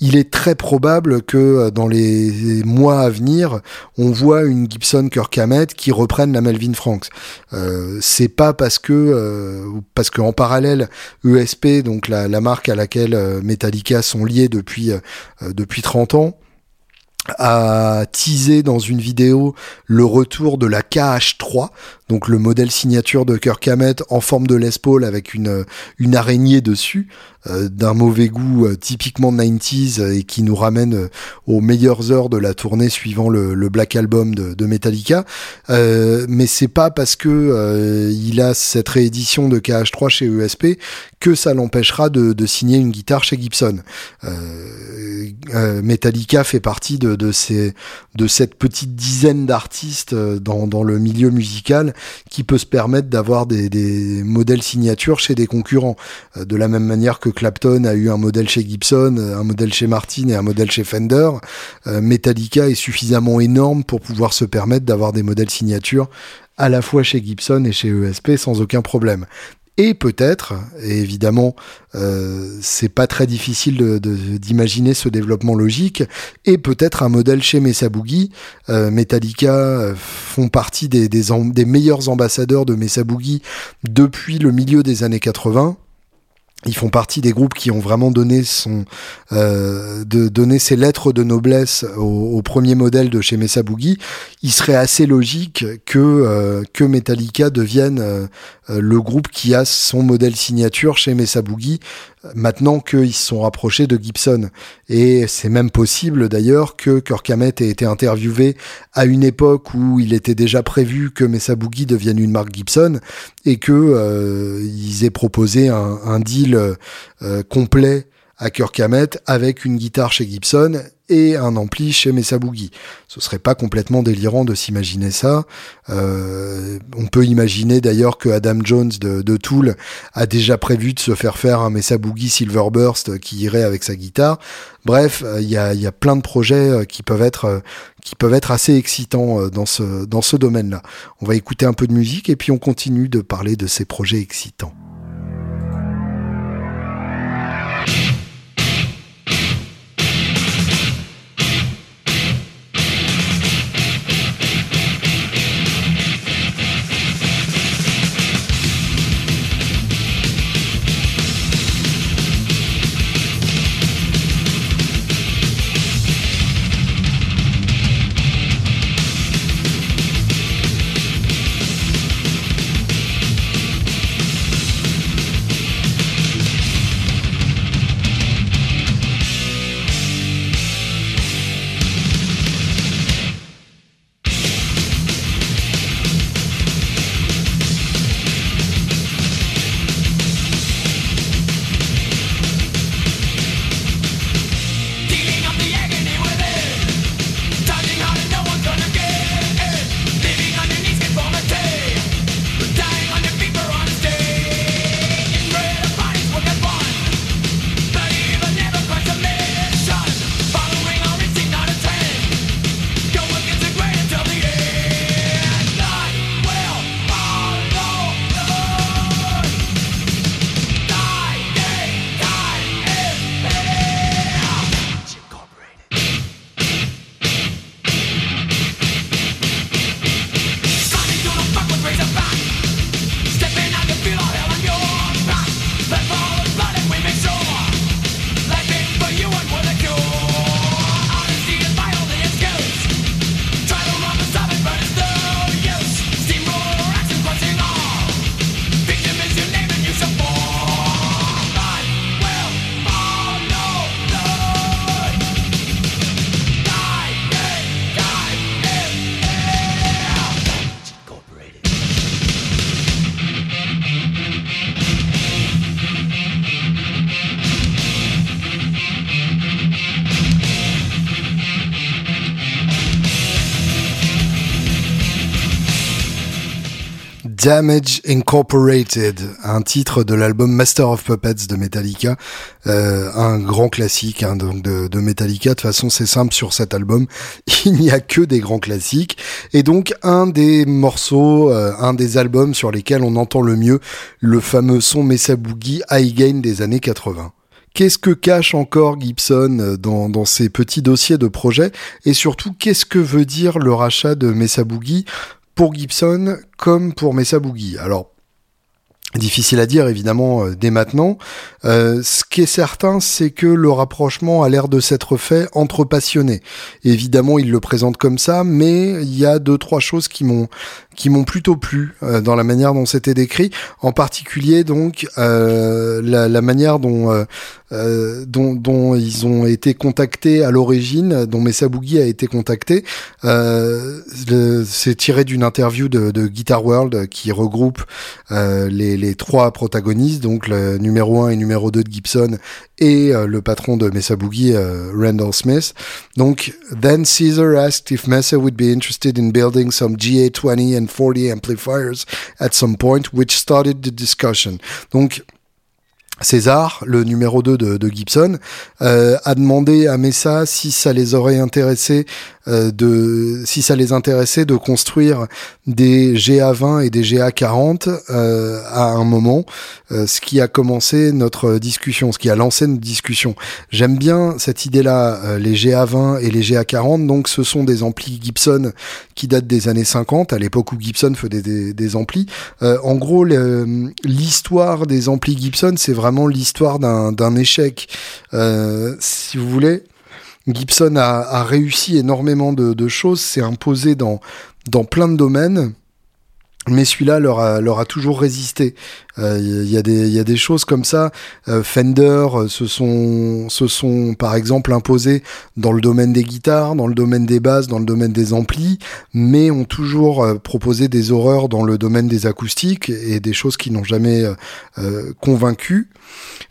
Il est très probable que euh, dans les mois à venir, on voit une Gibson Kirk qui reprenne la Melvin Franks. Euh, c'est pas parce que euh, parce qu'en parallèle ESP, donc la, la, marque à laquelle Metallica sont liés depuis depuis 30 ans, a teasé dans une vidéo le retour de la KH3, donc le modèle signature de Kirk Hammett en forme de Les Paul avec une, une araignée dessus, euh, d'un mauvais goût euh, typiquement 90s et qui nous ramène aux meilleures heures de la tournée suivant le, Black Album de, de Metallica. mais c'est pas parce que il a cette réédition de KH3 chez ESP que ça l'empêchera de, de, signer une guitare chez Gibson. Metallica fait partie de, de, ces, de cette petite dizaine d'artistes dans, dans le milieu musical qui peut se permettre d'avoir des, modèles signatures chez des concurrents. Euh, de la même manière que Clapton a eu un modèle chez Gibson, un modèle chez Martin et un modèle chez Fender, euh, Metallica est suffisamment énorme pour pouvoir se permettre d'avoir des modèles signatures à la fois chez Gibson et chez ESP sans aucun problème et peut-être, et évidemment, euh, c'est pas très difficile d'imaginer ce développement logique, et peut-être un modèle chez Mesa Boogie. Euh, Metallica euh, font partie des, meilleurs ambassadeurs de Mesa Boogie depuis le milieu des années 80 ils font partie des groupes qui ont vraiment donné son euh, de donner ses lettres de noblesse au, premier modèle de chez Mesa Boogie. Il serait assez logique que euh, que Metallica devienne euh, le groupe qui a son modèle signature chez Mesa Boogie maintenant qu'ils se sont rapprochés de Gibson. Et c'est même possible d'ailleurs que Kirk ait été interviewé à une époque où il était déjà prévu que Mesa Boogie devienne une marque Gibson et que euh, ils aient proposé un, deal euh, complet à Kirk Hammett avec une guitare chez Gibson et un ampli chez Mesa Boogie. Ce serait pas complètement délirant de s'imaginer ça. Euh, on peut imaginer d'ailleurs que Adam Jones de, de, Tool a déjà prévu de se faire faire un Mesa Boogie Silverburst qui irait avec sa guitare. Bref, euh, il y a, y a, plein de projets euh, qui peuvent être qui peuvent être assez excitants dans ce dans ce domaine-là. On va écouter un peu de musique et puis on continue de parler de ces projets excitants. Damage Incorporated, un titre de l'album Master of Puppets de Metallica, euh, un grand classique hein, donc de, Metallica. De toute façon, c'est simple sur cet album, il n'y a que des grands classiques, et donc un des morceaux, euh, un des albums sur lesquels on entend le mieux le fameux son Mesa Boogie High Gain des années 80. Qu'est-ce que cache encore Gibson euh, dans, dans ses petits dossiers de projet et surtout qu'est-ce que veut dire le rachat de Mesa Boogie pour Gibson comme pour Mesa Boogie. Alors, Difficile à dire évidemment euh, dès maintenant. Euh, ce qui est certain, c'est que le rapprochement a l'air de s'être fait entre passionnés. Évidemment, il le présente comme ça, mais il y a deux trois choses qui m'ont qui m'ont plutôt plu dans la manière dont c'était décrit, en particulier donc la, la, manière dont euh, dont, dont, ils ont été contactés à l'origine, dont Mesa Boogie a été contacté. Euh, c'est tiré d'une interview de, de, Guitar World qui regroupe euh, les, les, trois protagonistes, donc le numéro 1 et numéro 2 de Gibson et euh, le patron de Mesa Boogie, euh, Randall Smith. Donc, then Caesar asked if Mesa would be interested in building some GA20 and 40 amplifiers at some point, which started the discussion. Donc, César, le numéro 2 de, de Gibson, euh, a demandé à Messa si ça les aurait intéressés euh, de si ça les intéressait de construire des GA20 et des GA40 euh, à un moment, euh, ce qui a commencé notre discussion, ce qui a lancé notre discussion. J'aime bien cette idée-là, les GA20 et les GA40. Donc, ce sont des amplis Gibson qui datent des années 50, à l'époque où Gibson faisait des, des, amplis. en gros, l'histoire des amplis Gibson, c'est vraiment l'histoire d'un échec, si vous voulez. Gibson a, réussi énormément de, choses, s'est imposé dans, dans plein de domaines mais celui-là leur a, leur a toujours résisté. Il euh, y, a des, y a des choses comme ça. Euh, Fender euh, se sont, se sont par exemple imposés dans le domaine des guitares, dans le domaine des basses, dans le domaine des amplis, mais ont toujours proposé des horreurs dans le domaine des acoustiques et des choses qui n'ont jamais convaincu.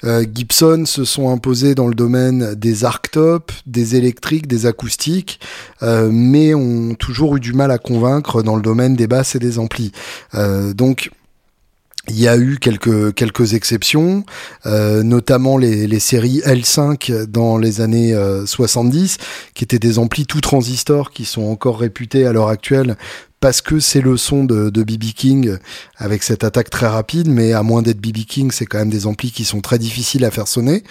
Gibson se sont imposés dans le domaine des arctops, des électriques, des acoustiques, mais ont toujours eu du mal à convaincre dans le domaine des basses et des amplis. donc il y a eu quelques quelques exceptions, euh, notamment les, les, séries L5 dans les années 70, euh, qui étaient des amplis tout transistors qui sont encore réputés à l'heure actuelle parce que c'est le son de, de BB King avec cette attaque très rapide, mais à moins d'être BB King, c'est quand même des amplis qui sont très difficiles à faire sonner.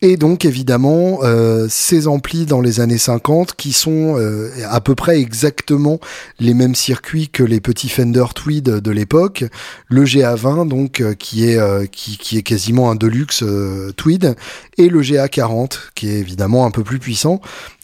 Et donc évidemment euh, ces amplis dans les années 50 qui sont euh, à peu près exactement les mêmes circuits que les petits Fender Tweed de l'époque, le GA20 donc euh, qui est qui, qui, est quasiment un deluxe Tweed. Et le GA40 qui est évidemment un peu plus puissant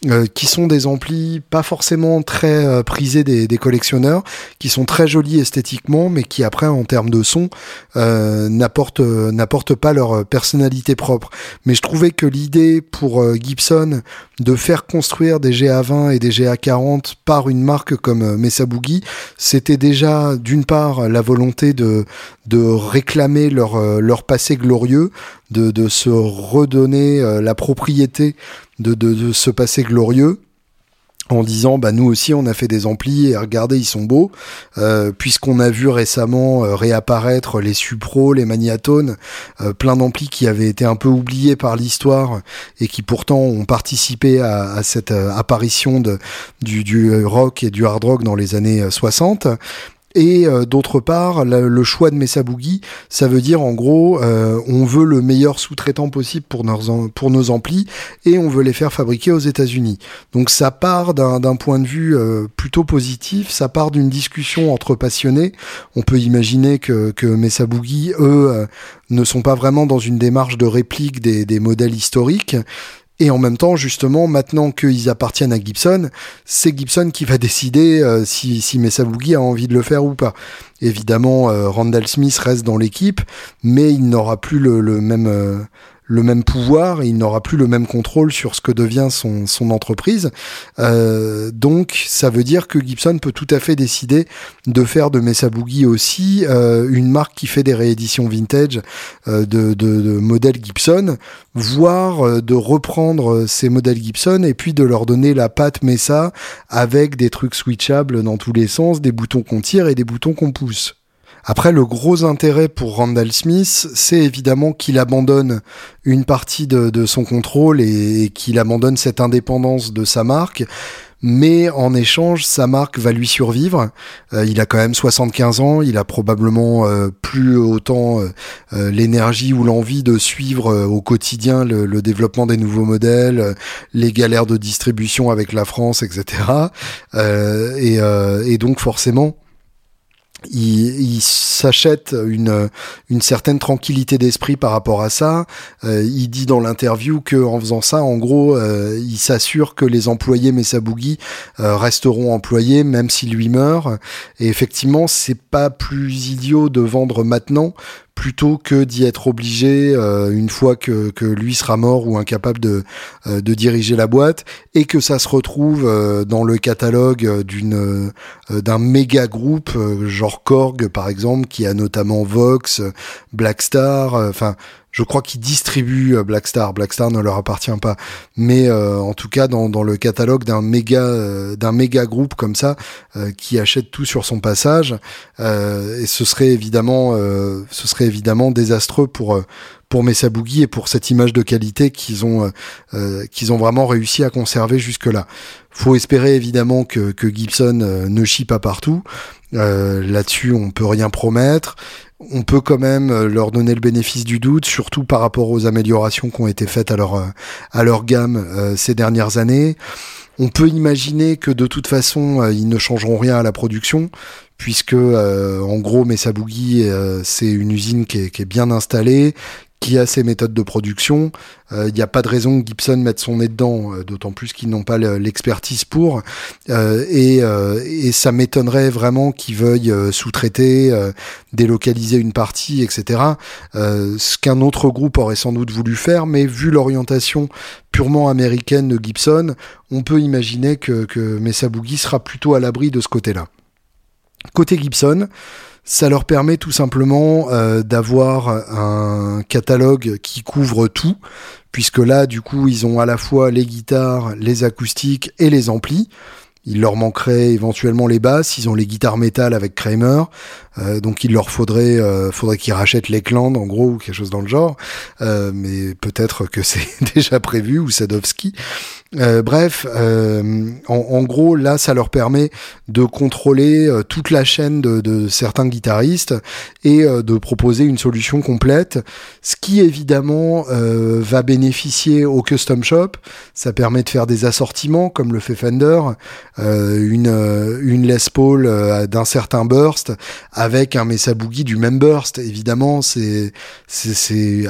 euh, qui sont des amplis pas forcément très euh, prisés des, des, collectionneurs, qui sont très jolis esthétiquement, mais qui après en termes de son euh, n'apportent n'apportent pas leur personnalité propre. Mais je trouvais que l'idée pour Gibson de faire construire des GA20 et des GA40 par une marque comme Mesa Boogie, c'était déjà d'une part la volonté de de réclamer leur leur passé glorieux, de de se redonner la propriété de, de, ce passé glorieux en disant bah nous aussi on a fait des amplis et regardez ils sont beaux. Euh, puisqu'on a vu récemment euh, réapparaître les Supro, les Magnatones, euh, plein d'amplis qui avaient été un peu oubliés par l'histoire et qui pourtant ont participé à, à cette apparition de, du, du, rock et du hard rock dans les années 60 et euh, d'autre part, le choix de Mesa Boogie, ça veut dire en gros, euh, on veut le meilleur sous-traitant possible pour nos, pour nos amplis et on veut les faire fabriquer aux États-Unis. Donc ça part d'un point de vue euh, plutôt positif, ça part d'une discussion entre passionnés. On peut imaginer que, que Mesa Boogie, eux, ne sont pas vraiment dans une démarche de réplique des, des modèles historiques. Et en même temps, justement, maintenant qu'ils appartiennent à Gibson, c'est Gibson qui va décider euh, si, si Boogie a envie de le faire ou pas. Évidemment, euh, Randall Smith reste dans l'équipe, mais il n'aura plus le, le même euh, le même pouvoir, il n'aura plus le même contrôle sur ce que devient son, son entreprise. Euh, donc ça veut dire que Gibson peut tout à fait décider de faire de Mesa Boogie aussi euh, une marque qui fait des rééditions vintage euh, de, de, de, modèles Gibson, voire de reprendre ces modèles Gibson et puis de leur donner la patte Mesa avec des trucs switchables dans tous les sens, des boutons qu'on tire et des boutons qu'on pousse. Après, le gros intérêt pour Randall Smith, c'est évidemment qu'il abandonne une partie de, son contrôle et, qu'il abandonne cette indépendance de sa marque. Mais en échange, sa marque va lui survivre. Euh, il a quand même 75 ans, il a probablement euh, plus autant euh, l'énergie ou l'envie de suivre au quotidien le, développement des nouveaux modèles, les galères de distribution avec la France, etc. et donc forcément, il, s'achète une, une certaine tranquillité d'esprit par rapport à ça. Euh, il dit dans l'interview que en faisant ça, en gros, euh, il s'assure que les employés Mesa Boogie euh, resteront employés même s'il lui meurt. Et effectivement, c'est pas plus idiot de vendre maintenant plutôt que d'y être obligé euh, une fois que, que, lui sera mort ou incapable de, euh, de diriger la boîte et que ça se retrouve euh, dans le catalogue d'une d'un méga groupe genre Korg par exemple qui a notamment Vox, Blackstar, enfin je crois qu'ils distribuent euh, Blackstar. Blackstar ne leur appartient pas, mais euh, en tout cas dans, le catalogue d'un méga euh, d'un méga groupe comme ça qui achète tout sur son passage, et ce serait évidemment ce serait évidemment désastreux pour pour Mesa et pour cette image de qualité qu'ils ont qu'ils ont vraiment réussi à conserver jusque là. Faut espérer évidemment que, que Gibson ne chie pas partout. Là-dessus, on peut rien promettre on peut quand même euh, leur donner le bénéfice du doute, surtout par rapport aux améliorations qui ont été faites à leur, euh, gamme euh, ces dernières années. On peut imaginer que de toute façon, ils ne changeront rien à la production, puisque en gros, Mesa c'est une usine qui est, bien installée, qui a ses méthodes de production. Il euh, n'y a pas de raison que Gibson mette son nez dedans, euh, d'autant plus qu'ils n'ont pas l'expertise pour. Euh, et, ça m'étonnerait vraiment qu'ils veuillent sous-traiter, délocaliser une partie, etc. ce qu'un autre groupe aurait sans doute voulu faire, mais vu l'orientation purement américaine de Gibson, on peut imaginer que, que Boogie sera plutôt à l'abri de ce côté-là. Côté Gibson, ça leur permet tout simplement euh, d'avoir un catalogue qui couvre tout, puisque là, du coup, ils ont à la fois les guitares, les acoustiques et les amplis. Il leur manquerait éventuellement les basses. Ils ont les guitares métal avec Kramer, euh, donc il leur faudrait, euh, faudrait qu'ils rachètent les clans, en gros, ou quelque chose dans le genre. Euh, mais peut-être que c'est déjà prévu ou Sadowski. Bref, en, gros, là, ça leur permet de contrôler toute la chaîne de, certains guitaristes et de proposer une solution complète, ce qui évidemment va bénéficier au custom shop. Ça permet de faire des assortiments comme le fait Fender, une, une Les Paul d'un certain burst avec un Mesa Boogie du même burst. Évidemment, c'est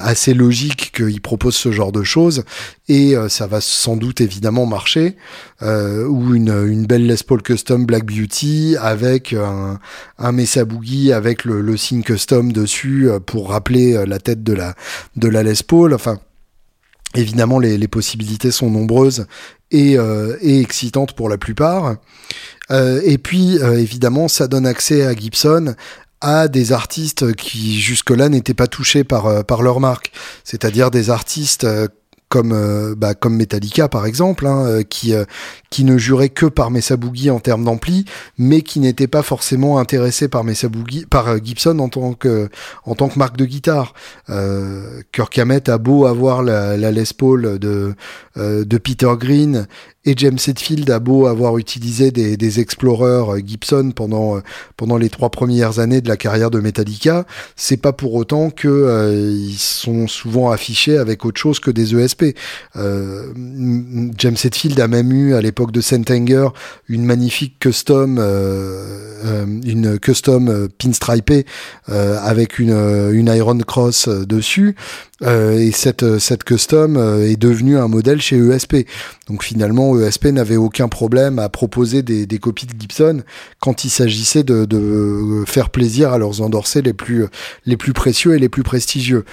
assez logique qu'ils proposent ce genre de choses et ça va sans doute évidemment marché, euh, ou une, une, belle Les Paul Custom Black Beauty avec un, un Mesa Boogie avec le, le signe custom dessus euh, pour rappeler euh, la tête de la, de la Les Paul. Enfin, évidemment, les, les possibilités sont nombreuses et, euh, et excitantes pour la plupart. Euh, et puis, évidemment, ça donne accès à Gibson à des artistes qui jusque-là n'étaient pas touchés par, par leur marque, c'est-à-dire des artistes comme euh, bah, comme Metallica par exemple, hein, euh, qui euh, qui ne jurait que par Mesa Boogie en termes d'ampli, mais qui n'était pas forcément intéressé par Mesa Boogie, par Gibson en tant que en tant que marque de guitare. Euh, a beau avoir la, la Les Paul de de Peter Green et James Hetfield a beau avoir utilisé des, des Explorer Gibson pendant pendant les trois premières années de la carrière de Metallica, c'est pas pour autant que ils sont souvent affichés avec autre chose que des ESP. Euh, James Hetfield a même eu à l'époque de Sentenger une magnifique custom, euh, euh, une custom pinstripée avec une, une Iron Cross dessus. Et cette, cette custom est devenue un modèle chez ESP. Donc finalement, ESP n'avait aucun problème à proposer des, des copies de Gibson quand il s'agissait de, de, faire plaisir à leurs endorsés les plus, les plus précieux et les plus prestigieux.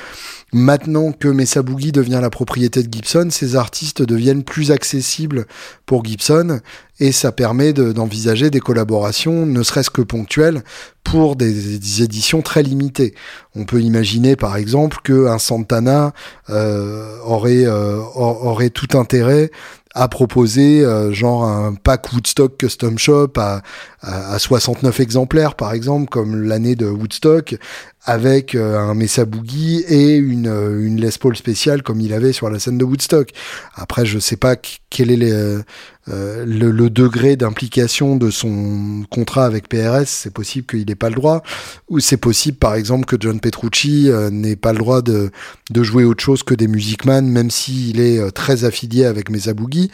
Maintenant que Mesa Boogie devient la propriété de Gibson, ces artistes deviennent plus accessibles pour Gibson et ça permet d'envisager des collaborations, ne serait-ce que ponctuelles, pour des, éditions très limitées. On peut imaginer par exemple qu'un Santana euh, aurait, euh, aurait tout intérêt à proposer euh, genre un pack Woodstock Custom Shop à, à, 69 exemplaires par exemple comme l'année de Woodstock avec euh, un Mesa Boogie et une, euh, une Les Paul spéciale comme il avait sur la scène de Woodstock. Après je sais pas quel est les, euh, le, le, degré d'implication de son contrat avec PRS, c'est possible qu'il n'ait pas le droit, ou c'est possible par exemple que John Petrucci euh, n'ait pas le droit de, de jouer autre chose que des Music Man, même s'il est euh, très affilié avec Mesa Boogie.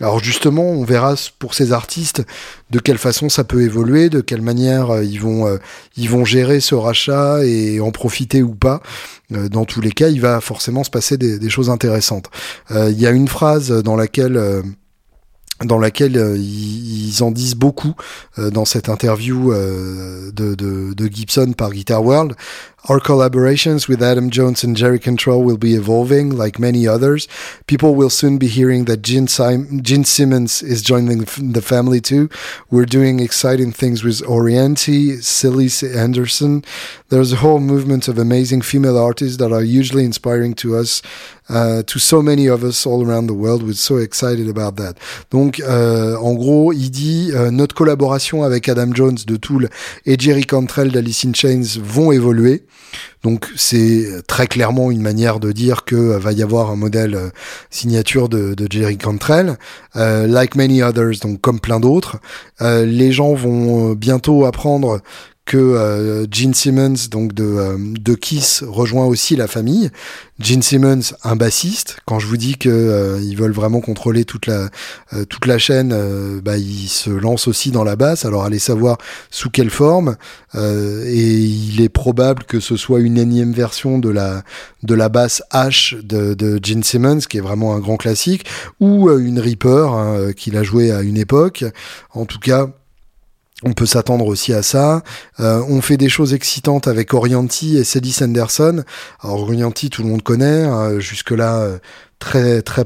Alors justement, on verra pour ces artistes de quelle façon ça peut évoluer, de quelle manière ils vont ils vont gérer ce rachat et en profiter ou pas. dans tous les cas, il va forcément se passer des, choses intéressantes. Il y a une phrase dans laquelle dans laquelle euh, ils, en disent beaucoup euh, dans cette interview euh, de, Gibson par Guitar World. Our collaborations with Adam Jones and Jerry Control will be evolving, like many others. People will soon be hearing that Gene, Sim- Gene Simmons is joining the family too. We're doing exciting things with Orienti, Silly Anderson. There's a whole movement of amazing female artists that are usually inspiring to us Uh, to so many of us all around the world. We're so excited about that. Donc, euh, en gros, il dit euh, notre collaboration avec Adam Jones de Tool et Jerry Cantrell d'Alice in Chains vont évoluer. Donc c'est très clairement une manière de dire que euh, va y avoir un modèle euh, signature de, Jerry Cantrell, euh, like many others, donc comme plein d'autres. les gens vont bientôt apprendre que euh, Gene Simmons, donc de, euh, de Kiss, rejoint aussi la famille. Gene Simmons, un bassiste. Quand je vous dis que euh, ils veulent vraiment contrôler toute la toute la chaîne, bah, ils se lancent aussi dans la basse. Alors allez savoir sous quelle forme. et il est probable que ce soit une énième version de la de la basse H de, de Gene Simmons, qui est vraiment un grand classique, ou une Reaper hein, qu'il a joué à une époque. En tout cas on peut s'attendre aussi à ça. Euh, on fait des choses excitantes avec Orianti et Sadie Sanderson. Alors Orianti, tout le monde connaît. Hein, jusque-là, euh, très très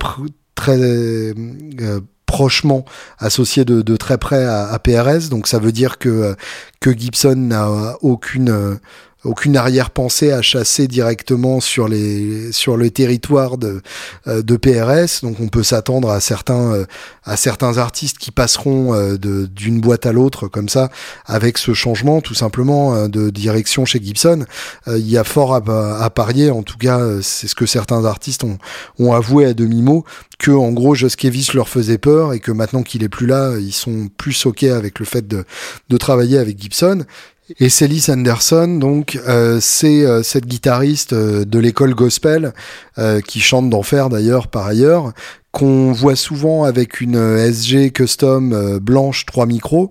très euh, prochement associé de, de, très près à, à, PRS. Donc ça veut dire que que Gibson n'a aucune aucune arrière-pensée à chasser directement sur les sur le territoire de euh, de PRS donc on peut s'attendre à certains euh, à certains artistes qui passeront euh, d'une boîte à l'autre comme ça avec ce changement tout simplement de direction chez Gibson. Il y a fort à, parier en tout cas c'est ce que certains artistes ont ont avoué à demi mot que en gros Joskevis leur faisait peur et que maintenant qu'il est plus là ils sont plus soqués avec le fait de de travailler avec Gibson et Celis Anderson, donc, euh, c'est euh, cette guitariste euh, de l'école gospel qui chante d'enfer d'ailleurs par ailleurs, qu'on voit souvent avec une SG custom blanche 3 micros,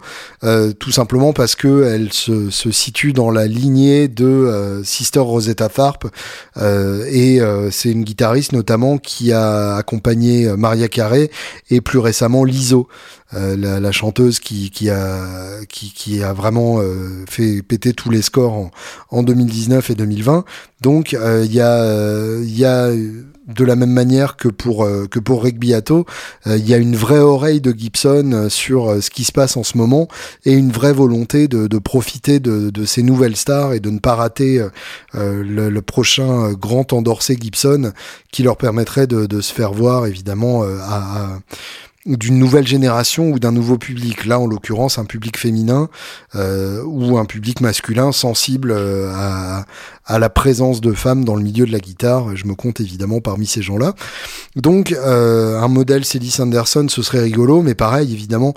tout simplement parce que elle se, se, situe dans la lignée de Sister Rosetta Tharpe et c'est une guitariste notamment qui a accompagné Maria Carey et plus récemment Liso. Euh, la, la, chanteuse qui, qui, a, qui, qui a vraiment euh, fait péter tous les scores en, en 2019 et 2020. Donc euh, il y a, y a de la même manière que pour que pour Beato, il y a une vraie oreille de Gibson sur ce qui se passe en ce moment et une vraie volonté de, profiter de, ces nouvelles stars et de ne pas rater le, prochain grand endorsé Gibson qui leur permettrait de, se faire voir évidemment à d'une nouvelle génération ou d'un nouveau public. Là, en l'occurrence, un public féminin euh, ou un public masculin sensible euh, à, à, la présence de femmes dans le milieu de la guitare. Je me compte évidemment parmi ces gens-là. Donc, euh, un modèle Céline Anderson, ce serait rigolo, mais pareil, évidemment,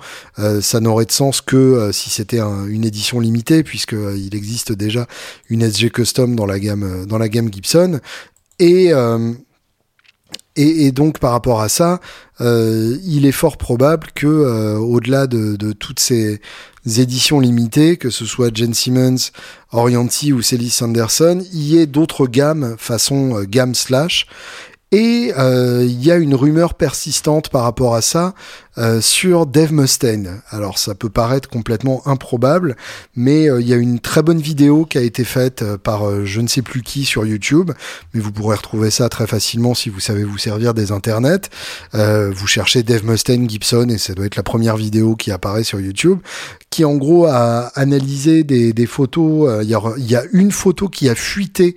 ça n'aurait de sens que si c'était une édition limitée, puisque il existe déjà une SG Custom dans la gamme dans la gamme Gibson. Et et, donc par rapport à ça, euh, il est fort probable que euh, au-delà de, toutes ces éditions limitées, que ce soit Jen Simmons, Orianti ou Celis Sanderson, il y ait d'autres gammes façon euh, slash et euh, il y a une rumeur persistante par rapport à ça euh, sur Dave Mustaine. Alors ça peut paraître complètement improbable, mais euh, il y a une très bonne vidéo qui a été faite par je ne sais plus qui sur YouTube, mais vous pourrez retrouver ça très facilement si vous savez vous servir des internets. vous cherchez Dave Mustaine Gibson et ça doit être la première vidéo qui apparaît sur YouTube, qui en gros a analysé des, photos. Il y a une photo qui a fuité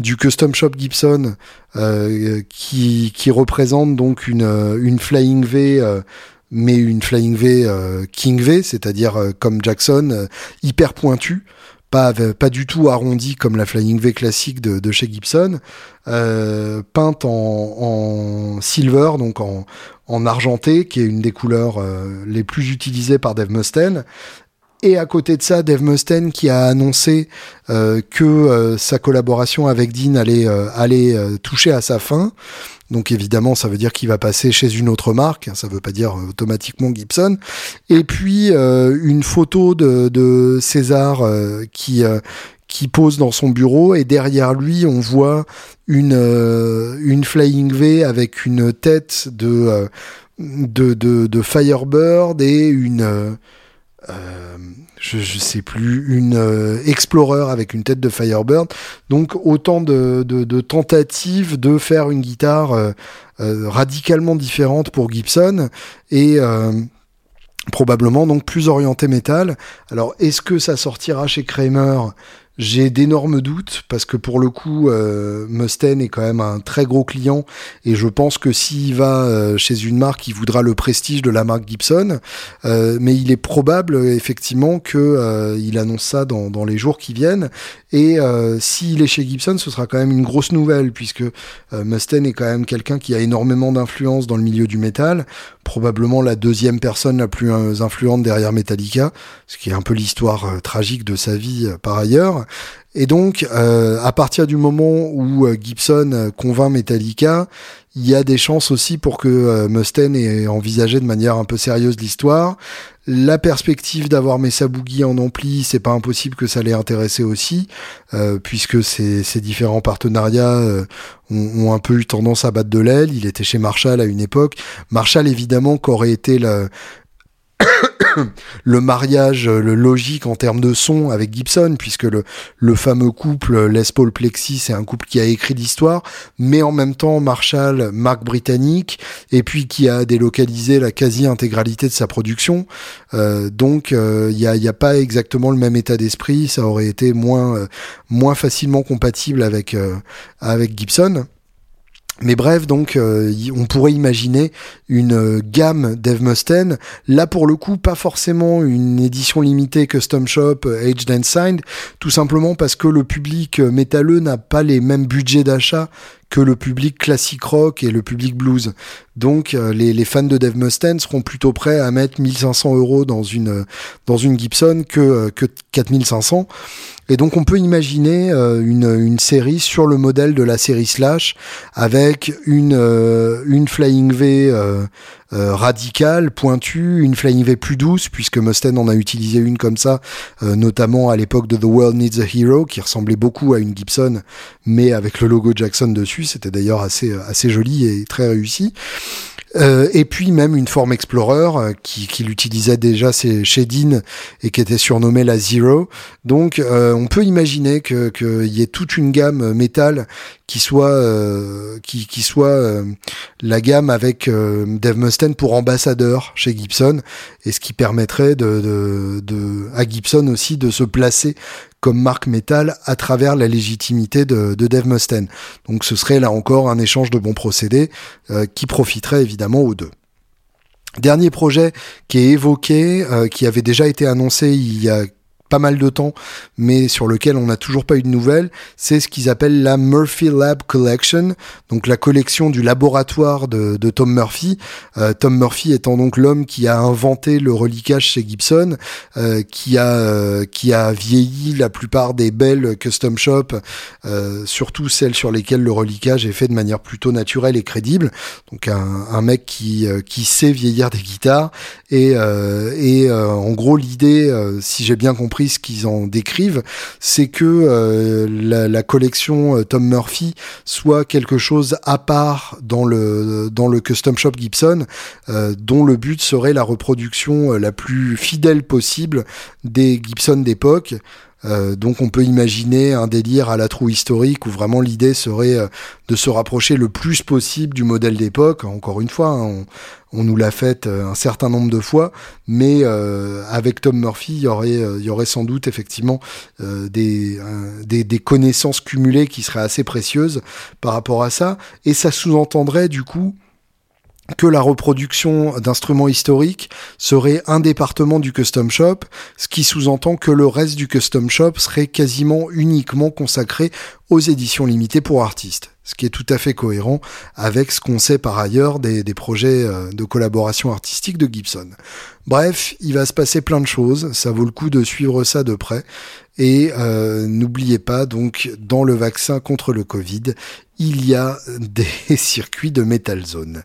du Custom Shop Gibson euh, qui, représente donc une, euh, Flying V euh, mais une Flying V King V, c'est-à-dire comme Jackson, hyper pointue, pas, du tout arrondi comme la Flying V classique de, chez Gibson, peinte en, en, silver, donc en, en, argenté, qui est une des couleurs les plus utilisées par Dave Mustaine, Et à côté de ça, Dave Mustaine qui a annoncé euh, que euh, sa collaboration avec Dean allait, euh, allait toucher à sa fin. Donc évidemment, ça veut dire qu'il va passer chez une autre marque. Ça veut pas dire automatiquement Gibson. Et puis une photo de, César qui qui pose dans son bureau et derrière lui on voit une une Flying V avec une tête de, de, de Firebird et une euh, je, je sais plus, une euh, Explorer avec une tête de Firebird. Donc autant de, de, tentatives de faire une guitare euh, radicalement différente pour Gibson et probablement donc plus orienté métal. Alors est-ce que ça sortira chez Kramer? J'ai d'énormes doutes parce que pour le coup, euh, Mustaine est quand même un très gros client et je pense que s'il va euh, chez une marque, il voudra le prestige de la marque Gibson. Euh, mais il est probable effectivement que il annonce ça dans, dans, les jours qui viennent. Et s'il est chez Gibson, ce sera quand même une grosse nouvelle puisque Mustaine est quand même quelqu'un qui a énormément d'influence dans le milieu du métal, probablement la deuxième personne la plus influente derrière Metallica, ce qui est un peu l'histoire tragique de sa vie par ailleurs. Et donc, euh, à partir du moment où euh, Gibson euh, convainc Metallica, il y a des chances aussi pour que Mustaine ait envisagé de manière un peu sérieuse l'histoire. La perspective d'avoir Mesa Boogie en ampli, c'est pas impossible que ça l'ait intéressé aussi, puisque ces, ces, différents partenariats ont, ont, un peu eu tendance à battre de l'aile. Il était chez Marshall à une époque. Marshall, évidemment, qu'aurait été la, le mariage le logique en termes de son avec Gibson, puisque le, le fameux couple Les Paul Plexi, c'est un couple qui a écrit l'histoire, mais en même temps Marshall, marque britannique, et puis qui a délocalisé la quasi-intégralité de sa production. Euh, donc il euh, n'y a, a, pas exactement le même état d'esprit, ça aurait été moins, euh, moins facilement compatible avec, avec Gibson. Mais bref, donc euh, on pourrait imaginer une euh, gamme Dave Mustaine. Là pour le coup, pas forcément une édition limitée custom shop euh, aged and signed, tout simplement parce que le public métalleux n'a pas les mêmes budgets d'achat que le public classique rock et le public blues. Donc les, les, fans de Dave Mustaine seront plutôt prêts à mettre 1500 euros dans une dans une Gibson que que 4500. Et donc on peut imaginer euh, une, une, série sur le modèle de la série Slash avec une, euh, une Flying V euh, radicale, pointue, une Flying V plus douce, puisque Mustaine en a utilisé une comme ça, notamment à l'époque de The World Needs a Hero, qui ressemblait beaucoup à une Gibson, mais avec le logo Jackson dessus. C'était d'ailleurs assez, assez joli et très réussi. Euh, et puis même une forme Explorer euh, qui, qui l'utilisait déjà chez Dean et qui était surnommée la Zero. Donc euh, on peut imaginer qu'il que y ait toute une gamme métal qui soit qui, qui soit la gamme avec Dave Mustaine pour ambassadeur chez Gibson et ce qui permettrait à Gibson aussi de se placer comme marque métal à travers la légitimité de, de Dave Mustaine. Donc ce serait là encore un échange de bons procédés euh, qui profiterait évidemment aux deux. Dernier projet qui est évoqué, euh, qui avait déjà été annoncé il y a pas mal de temps, mais sur lequel on n'a toujours pas eu de nouvelles, c'est ce qu'ils appellent la Murphy Lab Collection, donc la collection du laboratoire de, de Tom Murphy. Euh, Tom Murphy étant donc l'homme qui a inventé le reliquage chez Gibson, euh, qui a euh, qui a vieilli la plupart des belles custom shops, surtout celles sur lesquelles le reliquage est fait de manière plutôt naturelle et crédible. Donc un, un mec qui qui sait vieillir des guitares et et en gros l'idée, si j'ai bien compris ce qu'ils en décrivent, c'est que euh, la, collection euh, Tom Murphy soit quelque chose à part dans le dans le custom shop Gibson, euh, dont le but serait la reproduction la plus fidèle possible des Gibson d'époque. Euh, donc on peut imaginer un délire à la trou historique où vraiment l'idée serait euh, de se rapprocher le plus possible du modèle d'époque. Encore une fois, hein, on, nous l'a fait euh, un certain nombre de fois, mais avec Tom Murphy, il y aurait, sans doute effectivement des, connaissances cumulées qui seraient assez précieuses par rapport à ça, et ça sous-entendrait du coup que la reproduction d'instruments historiques serait un département du custom shop, ce qui sous-entend que le reste du custom shop serait quasiment uniquement consacré aux éditions limitées pour artistes ce qui est tout à fait cohérent avec ce qu'on sait par ailleurs des, projets euh, de collaboration artistique de Gibson. Bref, il va se passer plein de choses, ça vaut le coup de suivre ça de près. Et euh, n'oubliez pas, donc, dans le vaccin contre le Covid, il y a des circuits de Metal Zone.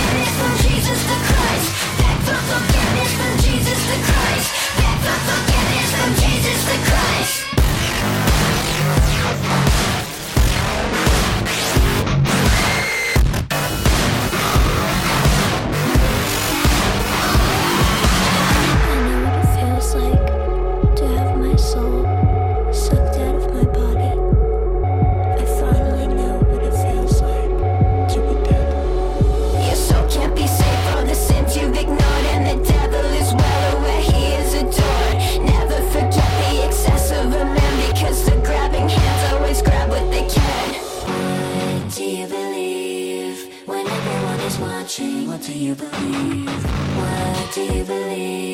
Christ. What do you believe? What do you believe?